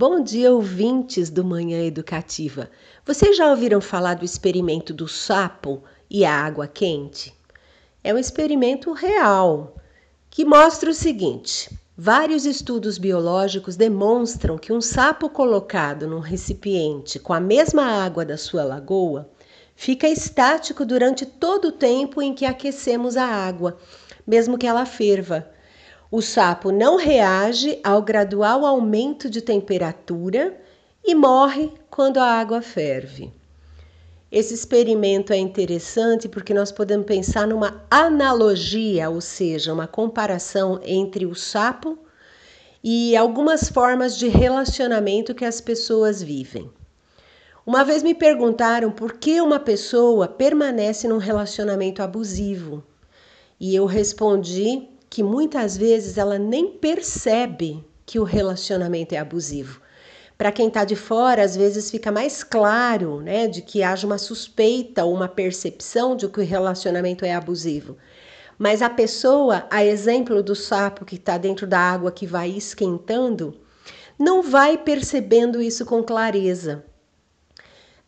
Bom dia, ouvintes do Manhã Educativa. Vocês já ouviram falar do experimento do sapo e a água quente? É um experimento real que mostra o seguinte: vários estudos biológicos demonstram que um sapo colocado num recipiente com a mesma água da sua lagoa fica estático durante todo o tempo em que aquecemos a água, mesmo que ela ferva. O sapo não reage ao gradual aumento de temperatura e morre quando a água ferve. Esse experimento é interessante porque nós podemos pensar numa analogia, ou seja, uma comparação entre o sapo e algumas formas de relacionamento que as pessoas vivem. Uma vez me perguntaram por que uma pessoa permanece num relacionamento abusivo. E eu respondi que muitas vezes ela nem percebe que o relacionamento é abusivo. Para quem está de fora, às vezes fica mais claro, né, de que haja uma suspeita ou uma percepção de que o relacionamento é abusivo. Mas a pessoa, a exemplo do sapo que está dentro da água que vai esquentando, não vai percebendo isso com clareza.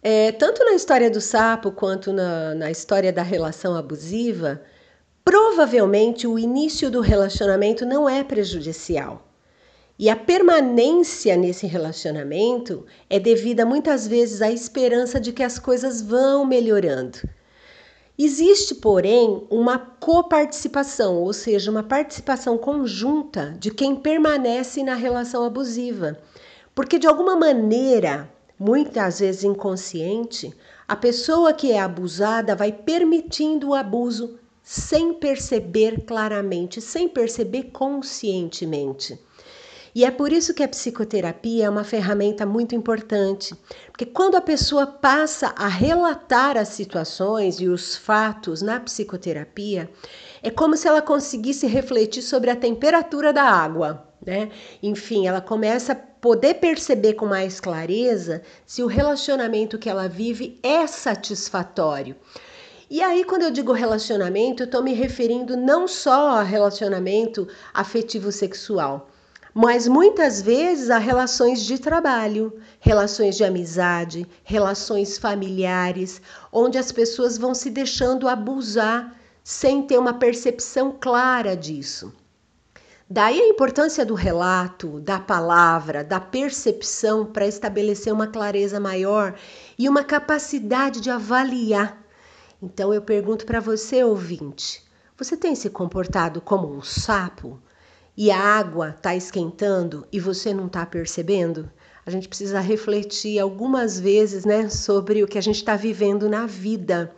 É, tanto na história do sapo quanto na, na história da relação abusiva, Provavelmente o início do relacionamento não é prejudicial. E a permanência nesse relacionamento é devida muitas vezes à esperança de que as coisas vão melhorando. Existe, porém, uma coparticipação, ou seja, uma participação conjunta de quem permanece na relação abusiva. Porque, de alguma maneira, muitas vezes inconsciente, a pessoa que é abusada vai permitindo o abuso sem perceber claramente, sem perceber conscientemente. E é por isso que a psicoterapia é uma ferramenta muito importante, porque quando a pessoa passa a relatar as situações e os fatos na psicoterapia, é como se ela conseguisse refletir sobre a temperatura da água, né? Enfim, ela começa a poder perceber com mais clareza se o relacionamento que ela vive é satisfatório. E aí, quando eu digo relacionamento, eu estou me referindo não só a relacionamento afetivo sexual, mas muitas vezes a relações de trabalho, relações de amizade, relações familiares, onde as pessoas vão se deixando abusar sem ter uma percepção clara disso. Daí a importância do relato, da palavra, da percepção para estabelecer uma clareza maior e uma capacidade de avaliar então eu pergunto para você, ouvinte: você tem se comportado como um sapo e a água está esquentando e você não está percebendo? A gente precisa refletir algumas vezes né, sobre o que a gente está vivendo na vida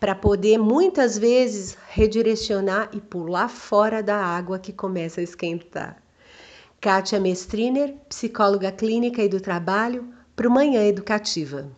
para poder muitas vezes redirecionar e pular fora da água que começa a esquentar. Kátia Mestriner, psicóloga clínica e do trabalho, para o Manhã Educativa.